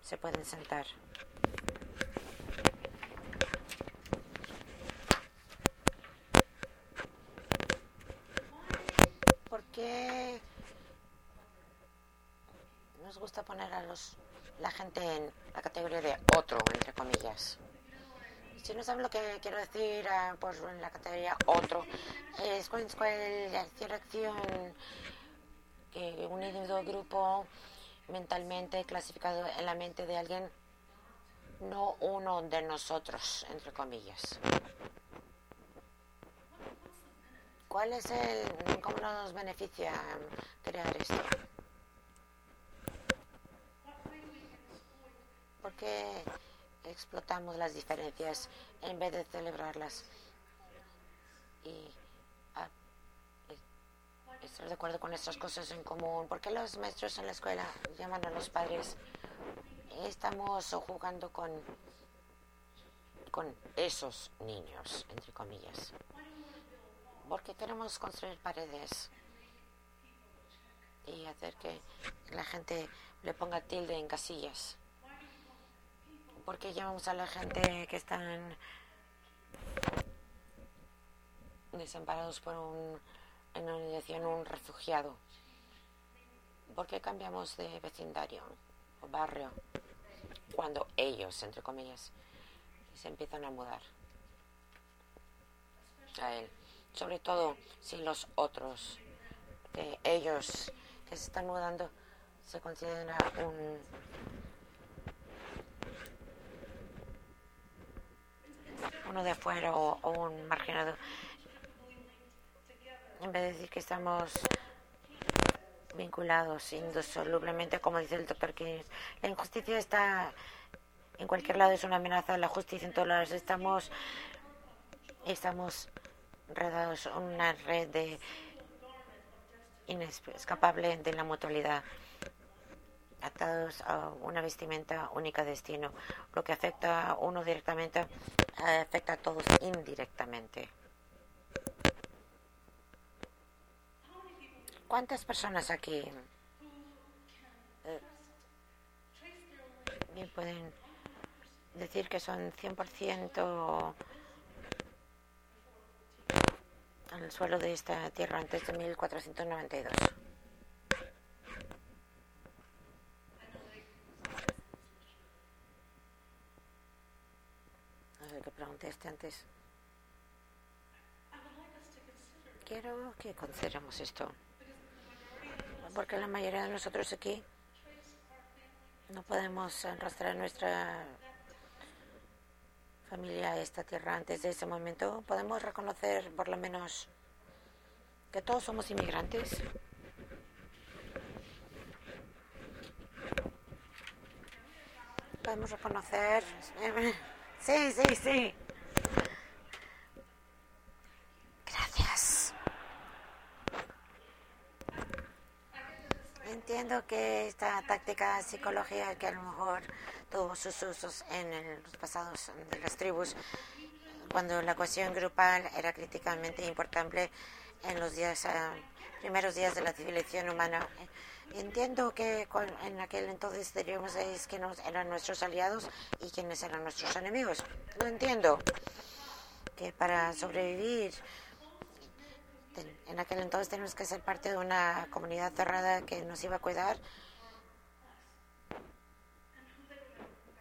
se pueden sentar. ¿Por qué nos gusta poner a los la gente en la categoría de otro, entre comillas? Si no saben lo que quiero decir, ah, pues en la categoría otro, es cualquier acción que un individuo grupo mentalmente clasificado en la mente de alguien, no uno de nosotros, entre comillas. ¿Cuál es el, cómo nos beneficia crear esto? ¿Por qué explotamos las diferencias en vez de celebrarlas? Y estar de acuerdo con nuestras cosas en común. ¿Por qué los maestros en la escuela llaman a los padres? Estamos jugando con, con esos niños, entre comillas. Porque queremos construir paredes y hacer que la gente le ponga tilde en casillas. ¿Por qué llamamos a la gente que están desamparados por un en una dirección un refugiado. ¿Por qué cambiamos de vecindario o barrio cuando ellos, entre comillas, se empiezan a mudar a él? Sobre todo si los otros, que ellos que se están mudando, se consideran un uno de fuera o un marginado en vez de decir que estamos vinculados indosolublemente, como dice el doctor King. La injusticia está en cualquier lado, es una amenaza a la justicia en todos lados. Estamos, estamos redados en una red de inescapable de la mutualidad atados a una vestimenta única destino. Lo que afecta a uno directamente afecta a todos indirectamente. ¿Cuántas personas aquí eh, pueden decir que son 100% al suelo de esta tierra antes de 1492? A ver, que pregunté este antes. Quiero que consideremos esto porque la mayoría de nosotros aquí no podemos arrastrar nuestra familia a esta tierra antes de ese momento. Podemos reconocer por lo menos que todos somos inmigrantes. Podemos reconocer. Sí, sí, sí. Entiendo que esta táctica psicológica que a lo mejor tuvo sus usos en los pasados de las tribus, cuando la cohesión grupal era críticamente importante en los días, eh, primeros días de la civilización humana. Entiendo que en aquel entonces diríamos que eran nuestros aliados y quienes eran nuestros enemigos. Lo entiendo. Que para sobrevivir en aquel entonces teníamos que ser parte de una comunidad cerrada que nos iba a cuidar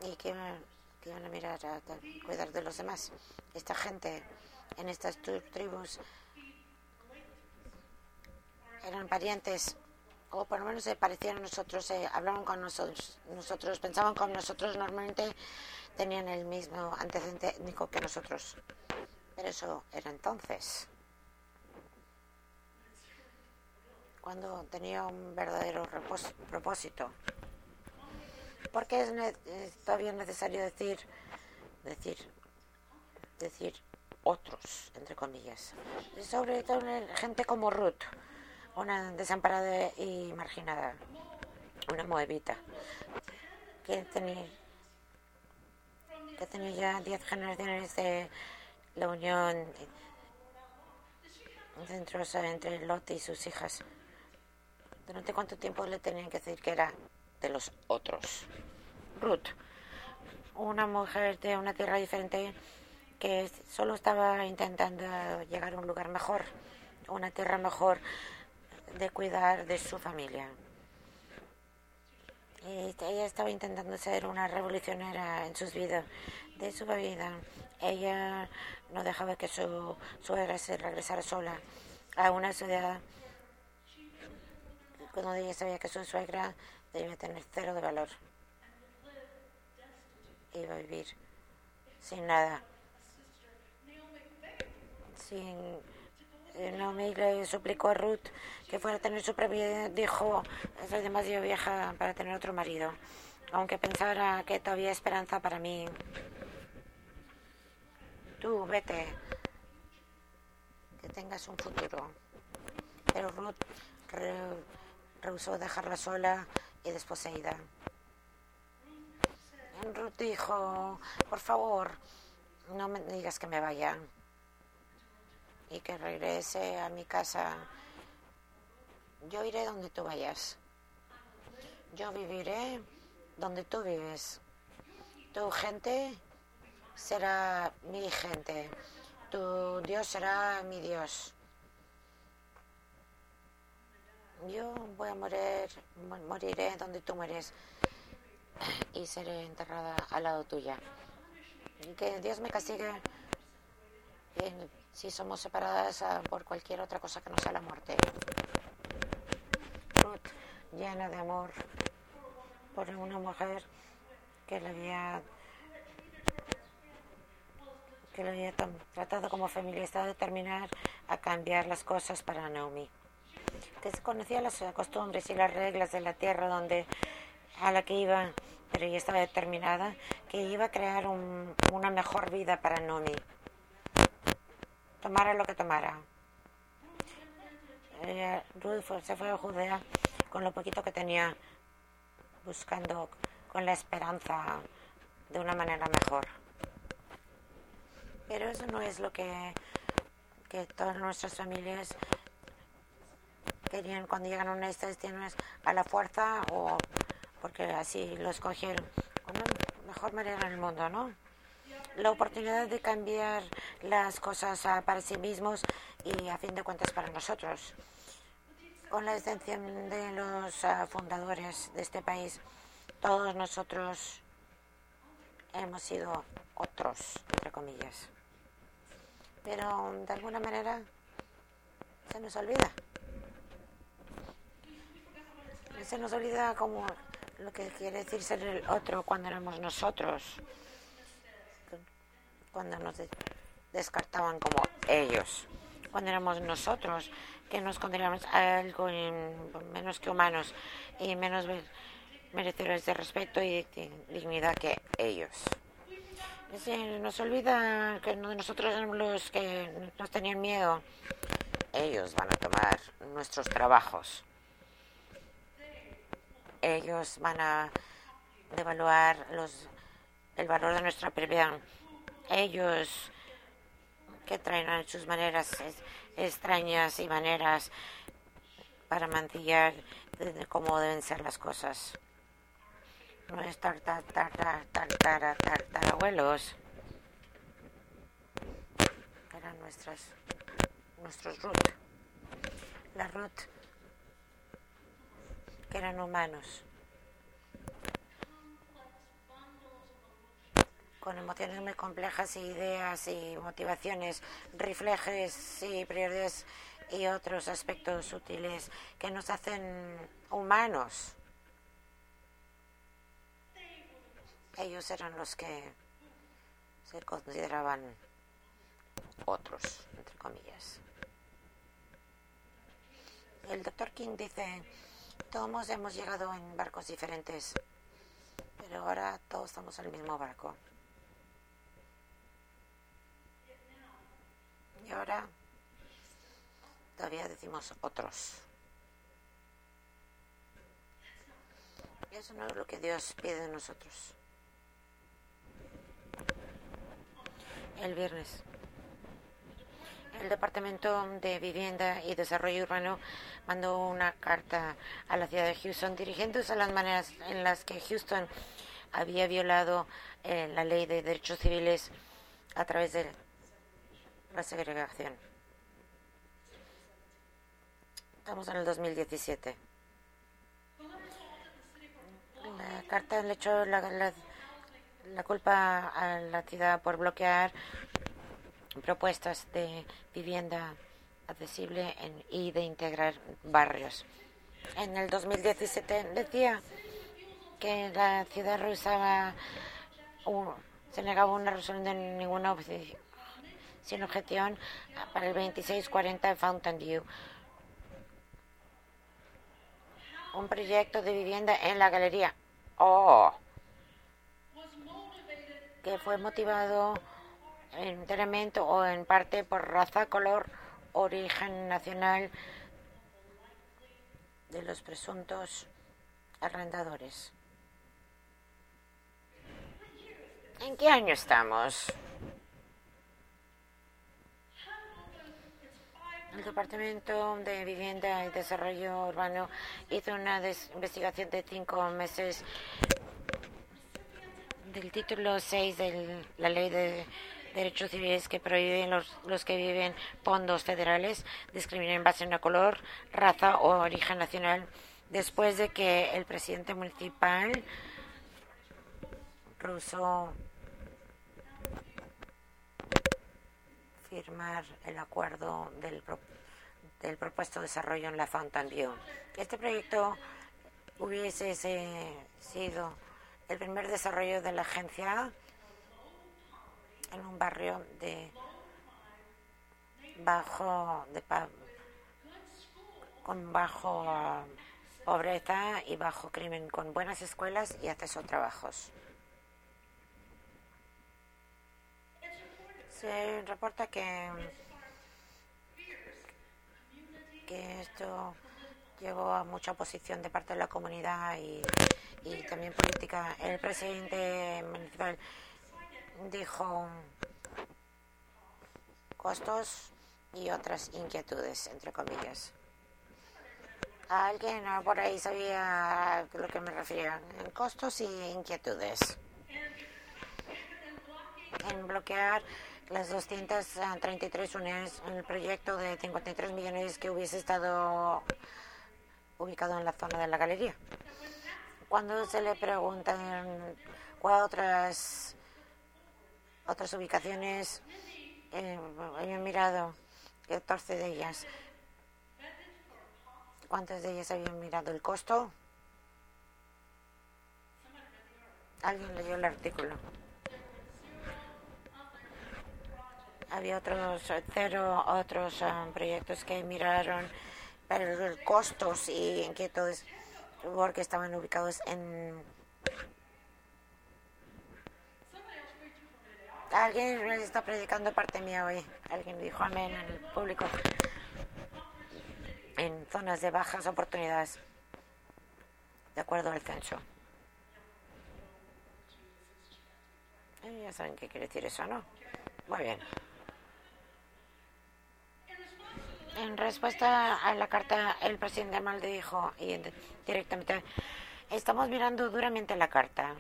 y que, iban a mirar a, cuidar de los demás. Esta gente en estas tribus eran parientes o por lo menos se parecían a nosotros, se hablaban con nosotros, nosotros, pensaban como nosotros, normalmente tenían el mismo antecedente étnico que nosotros. Pero eso era entonces. Cuando tenía un verdadero propósito. Porque es, todavía necesario decir, decir, decir otros, entre comillas. Sobre todo gente como Ruth, una desamparada y marginada, una moabita, que tenía, que tenía ya diez generaciones de la unión entre Lot y sus hijas. ¿Durante cuánto tiempo le tenían que decir que era de los otros? Ruth, una mujer de una tierra diferente que solo estaba intentando llegar a un lugar mejor, una tierra mejor de cuidar de su familia. Ella estaba intentando ser una revolucionaria en sus vidas, de su vida. Ella no dejaba que su suegra se regresara sola a una ciudad cuando ella sabía que su suegra debía tener cero de valor. Iba a vivir sin nada. Sin Naomi le suplicó a Ruth que fuera a tener su propia Dijo, soy demasiado vieja para tener otro marido. Aunque pensara que todavía esperanza para mí. Tú, vete. Que tengas un futuro. Pero Ruth rehusó dejarla sola y desposeída. Ruth dijo, por favor, no me digas que me vaya y que regrese a mi casa. Yo iré donde tú vayas. Yo viviré donde tú vives. Tu gente será mi gente. Tu Dios será mi Dios. Yo voy a morir, moriré donde tú mueres y seré enterrada al lado tuya. Que Dios me castigue si somos separadas ah, por cualquier otra cosa que no sea la muerte. Ruth, llena de amor por una mujer que le había que le había tratado como feminista de terminar a cambiar las cosas para Naomi. Que se conocía las costumbres y las reglas de la tierra donde a la que iba, pero ella estaba determinada que iba a crear una mejor vida para Naomi tomara lo que tomara. Ruth se fue a Judea con lo poquito que tenía, buscando con la esperanza de una manera mejor. Pero eso no es lo que, que todas nuestras familias querían cuando llegan a una estaciones a la fuerza o porque así lo escogieron. Una mejor manera en el mundo, ¿no? la oportunidad de cambiar las cosas ah, para sí mismos y a fin de cuentas para nosotros. Con la excepción de los ah, fundadores de este país, todos nosotros hemos sido otros, entre comillas. Pero de alguna manera se nos olvida. Se nos olvida como lo que quiere decir ser el otro cuando éramos nosotros cuando nos descartaban como ellos, cuando éramos nosotros que nos consideramos algo menos que humanos y menos merecedores de respeto y dignidad que ellos. nos olvida que nosotros éramos los que nos tenían miedo. Ellos van a tomar nuestros trabajos. Ellos van a devaluar los, el valor de nuestra propiedad ellos que traen sus maneras extrañas y maneras para mantillar cómo deben ser las cosas. No es abuelos Eran nuestras, nuestros Ruth. La Ruth eran humanos. con emociones muy complejas, ideas y motivaciones, reflejes y prioridades y otros aspectos útiles que nos hacen humanos. Ellos eran los que se consideraban otros, entre comillas. El doctor King dice, todos hemos llegado en barcos diferentes, pero ahora todos estamos en el mismo barco. Y ahora todavía decimos otros. Eso no es lo que Dios pide de nosotros. El viernes, el Departamento de Vivienda y Desarrollo Urbano mandó una carta a la ciudad de Houston dirigiéndose a las maneras en las que Houston había violado eh, la ley de derechos civiles a través de la segregación. Estamos en el 2017. La carta le echó la, culpa a la ciudad por bloquear propuestas de vivienda accesible en, y de integrar barrios. En el 2017 decía que la ciudad rehusaba, un, se negaba una resolución de ninguna sin objeción para el 2640 de Fountain View. Un proyecto de vivienda en la galería. Oh. Que fue motivado enteramente o en parte por raza, color, origen nacional de los presuntos arrendadores. ¿En qué año estamos? El Departamento de Vivienda y Desarrollo Urbano hizo una investigación de cinco meses del título 6 de la Ley de Derechos Civiles que prohíben los, los que viven fondos federales discriminar en base a color, raza o origen nacional después de que el presidente municipal rehusó firmar el acuerdo del, del propuesto desarrollo en la Fountain View. Este proyecto hubiese sido el primer desarrollo de la agencia en un barrio de bajo de con bajo pobreza y bajo crimen, con buenas escuelas y acceso a trabajos. Se reporta que, que esto llevó a mucha oposición de parte de la comunidad y, y también política. El presidente municipal dijo costos y otras inquietudes, entre comillas. Alguien por ahí sabía a lo que me refería, costos y inquietudes. En bloquear las 233 unidades en el proyecto de 53 millones que hubiese estado ubicado en la zona de la galería. Cuando se le preguntan cuál otras otras ubicaciones, eh, he mirado 14 de ellas. ¿Cuántas de ellas habían mirado el costo? Alguien leyó el artículo. había otros cero otros um, proyectos que miraron pero costos y inquietudes porque estaban ubicados en alguien está predicando parte mía hoy. Alguien dijo amén en el público. En zonas de bajas oportunidades. De acuerdo al censo. Eh, ya saben qué quiere decir eso no muy bien. En respuesta a la carta, el presidente Amalde dijo y directamente, estamos mirando duramente la carta,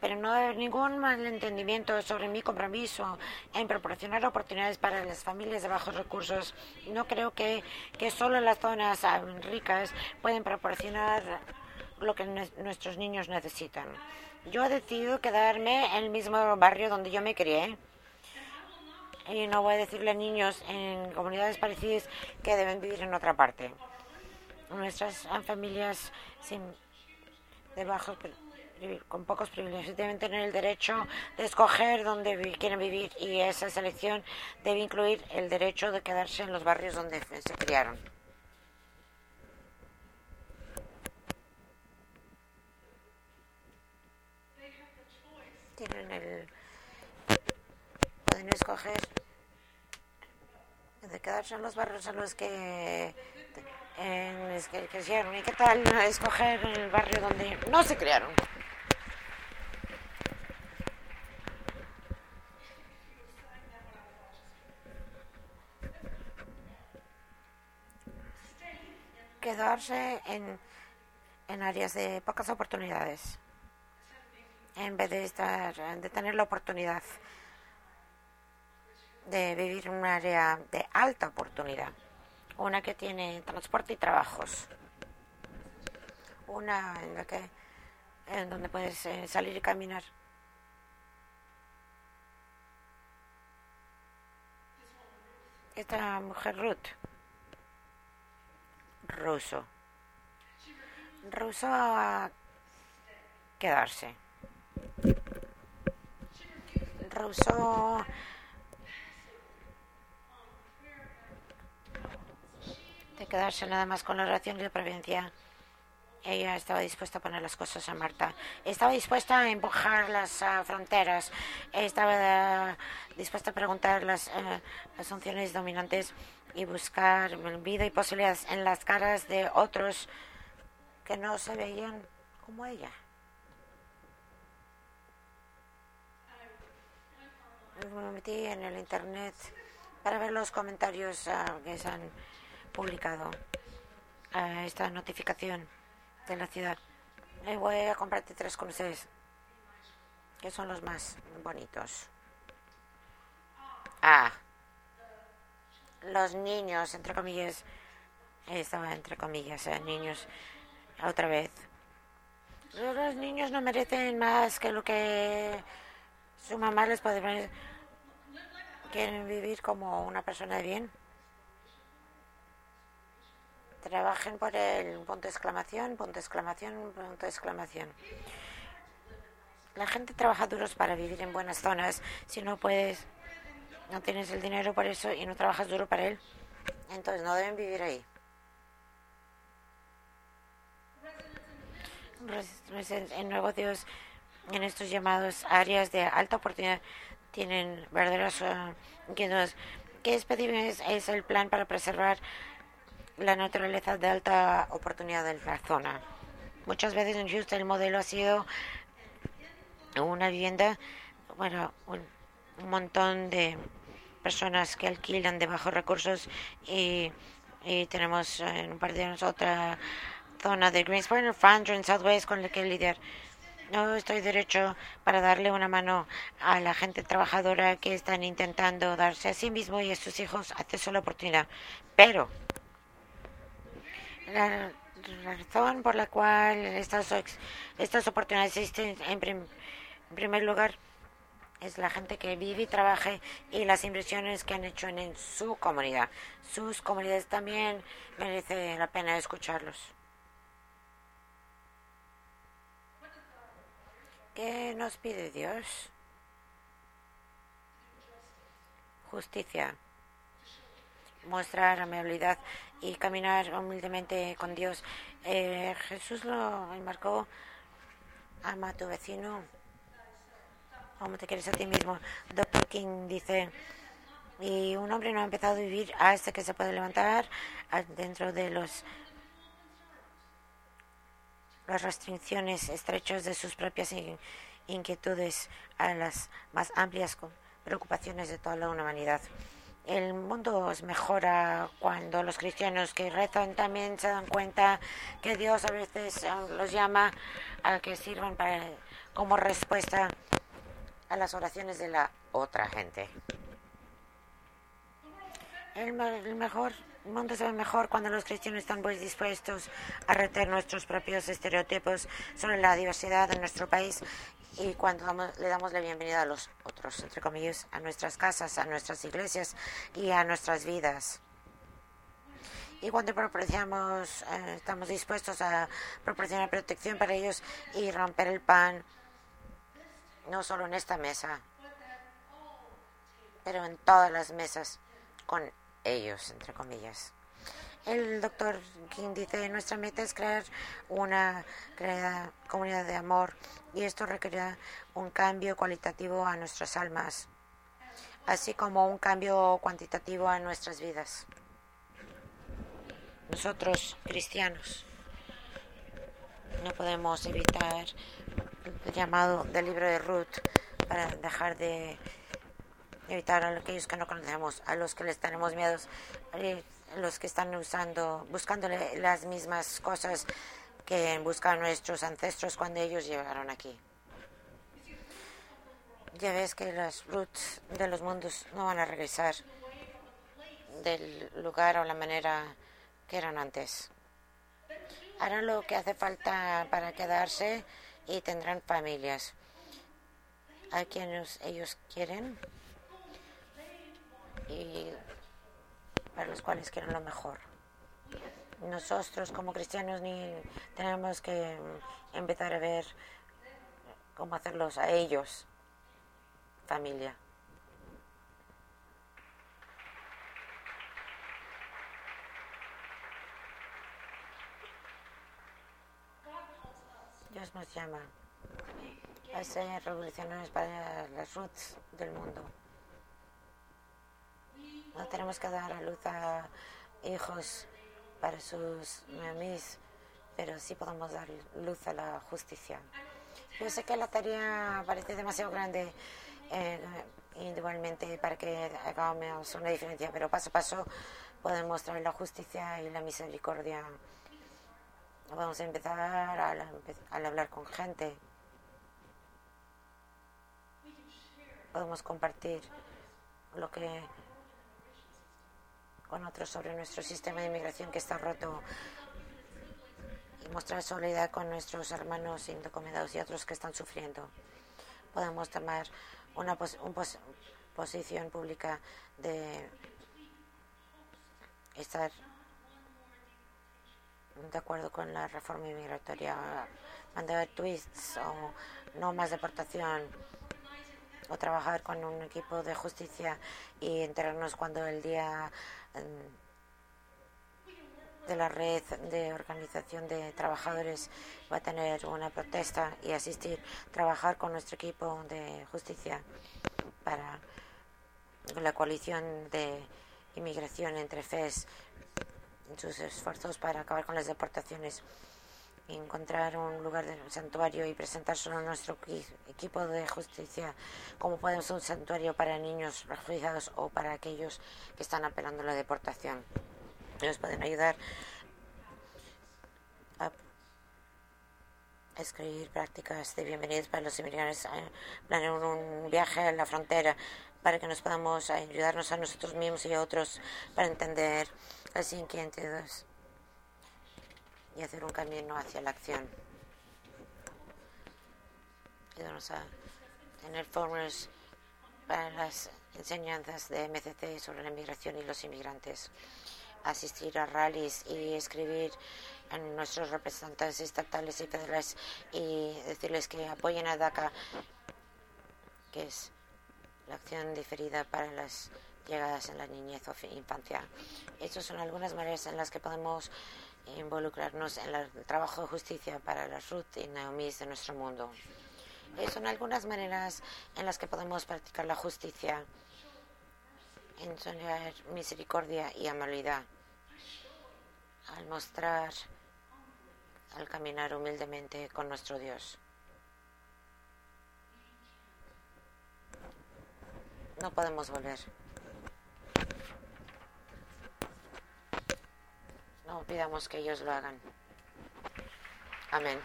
pero no hay ningún malentendimiento sobre mi compromiso en proporcionar oportunidades para las familias de bajos recursos. No creo que, que solo las zonas ricas pueden proporcionar lo que nuestros niños necesitan. Yo he decidido quedarme en el mismo barrio donde yo me crié y no voy a decirle a niños en comunidades parecidas que deben vivir en otra parte. Nuestras familias sin, de bajos, con pocos privilegios deben tener el derecho de escoger dónde quieren vivir y esa selección debe incluir el derecho de quedarse en los barrios donde se criaron. Tienen el pueden escoger de quedarse en los barrios en los que, en los que crecieron. ¿Y qué tal escoger el barrio donde no se criaron? Quedarse en, en áreas de pocas oportunidades. en vez de, estar, de tener la oportunidad de vivir en un área de alta oportunidad, una que tiene transporte y trabajos, una en la que en donde puedes eh, salir y caminar. Esta mujer Ruth, ruso, ruso a quedarse. Ruso de quedarse nada más con la oración y la prevencia. Ella estaba dispuesta a poner las cosas a Marta. Estaba dispuesta a empujar las uh, fronteras. Estaba uh, dispuesta a preguntar las, uh, las dominantes y buscar vida y posibilidades en las caras de otros que no se veían como ella. Me metí en el internet para ver los comentarios que se han publicado a esta notificación de la ciudad. Y voy a comprarte tres con ustedes, que son los más bonitos. Ah, los niños, entre comillas, estaba entre comillas, eh, niños, otra vez. Los niños no merecen más que lo que su mamá les puede Quieren vivir como una persona de bien trabajen por el punto de exclamación, punto de exclamación, punto de exclamación. La gente trabaja duros para vivir en buenas zonas. Si no puedes, no tienes el dinero por eso y no trabajas duro para él, entonces no deben vivir ahí. En negocios, en estos llamados áreas de alta oportunidad, tienen verdaderos uh, ¿Qué es, es el plan para preservar la naturaleza de alta oportunidad de la zona. Muchas veces en Houston el modelo ha sido una vivienda, bueno, un, montón de personas que alquilan de bajos recursos y, tenemos en un par de años otra zona de Greensboro, en Southwest con la que lidiar. No estoy derecho para darle una mano a la gente trabajadora que están intentando darse a sí mismo y a sus hijos acceso a la oportunidad. Pero la razón por la cual estas, estas oportunidades existen en, primer lugar es la gente que vive y trabaja y las inversiones que han hecho en, su comunidad. Sus comunidades también merece la pena escucharlos. ¿Qué nos pide Dios? Justicia mostrar amabilidad y caminar humildemente con Dios. Eh, Jesús lo enmarcó, ama a tu vecino como te quieres a ti mismo. Dr. King dice, y un hombre no ha empezado a vivir hasta que se puede levantar dentro de los las restricciones estrechas de sus propias inquietudes a las más amplias preocupaciones de toda la humanidad el mundo mejora cuando los cristianos que rezan también se dan cuenta que Dios a veces eh, los llama a que sirvan para, como respuesta a las oraciones de la otra gente. El, mejor mundo se ve mejor cuando los cristianos están muy dispuestos a retener nuestros propios estereotipos sobre la diversidad de nuestro país y cuando le damos la bienvenida a los otros, entre comillas, a nuestras casas, a nuestras iglesias y a nuestras vidas. Y cuando proporcionamos, eh, estamos dispuestos a proporcionar protección para ellos y romper el pan, no solo en esta mesa, pero en todas las mesas con ellos, entre comillas. El doctor King dice, nuestra meta es crear una comunidad de amor y esto requerirá un cambio cualitativo a nuestras almas, así como un cambio cuantitativo a nuestras vidas. Nosotros, cristianos, no podemos evitar llamado del libro de Ruth para dejar de evitar a aquellos que no conocemos, a los que les tenemos miedos, los que están usando, buscándole las mismas cosas que buscan nuestros ancestros cuando ellos llegaron aquí. Ya ves que las roots de los mundos no van a regresar del lugar o la manera que eran antes. Harán lo que hace falta para quedarse y tendrán familias a quienes ellos quieren y para los cuales quieren lo mejor. Nosotros como cristianos ni tenemos que empezar a ver cómo hacerlos a ellos familia. Nos llama a ser revolucionarios para las roots del mundo. No tenemos que dar a luz a hijos para sus mamis, pero sí podemos dar luz a la justicia. Yo sé que la tarea parece demasiado grande eh, individualmente para que hagamos una diferencia, pero paso a paso podemos traer la justicia y la misericordia. Vamos a empezar al hablar con gente. Podemos compartir lo que con otros sobre nuestro sistema de inmigración que está roto y mostrar solidaridad con nuestros hermanos indocumentados y otros que están sufriendo. Podemos tomar una posición pública de estar de acuerdo con la reforma inmigratoria, mandar tweets o no más deportación o trabajar con un equipo de justicia y enterarnos cuando el día de la red de organización de trabajadores va a tener una protesta y asistir, trabajar con nuestro equipo de justicia para la coalición de inmigración entre FES sus esfuerzos para acabar con las deportaciones encontrar un lugar de santuario y presentar solo a nuestro equipo de justicia como podemos un santuario para niños refugiados o para aquellos que están apelando a la deportación. Nos pueden ayudar a escribir prácticas de bienvenidas para los inmigrantes, planear un viaje a la frontera para que nos podamos ayudarnos a nosotros mismos y a otros para entender las inquietudes y hacer un camino hacia la acción. Ayúdanos a tener formas para las enseñanzas de MCC sobre la inmigración y los inmigrantes, asistir a rallies y escribir a nuestros representantes estatales y federales y decirles que apoyen a DACA, que es la acción diferida para las llegadas en la niñez o infancia. Estas son algunas maneras en las que podemos involucrarnos en el trabajo de justicia para las Ruth y Naomi de nuestro mundo. son algunas maneras en las que podemos practicar la justicia, enseñar misericordia y amabilidad, al mostrar, al caminar humildemente con nuestro Dios. No podemos volver. No pidamos que ellos lo hagan. Amén.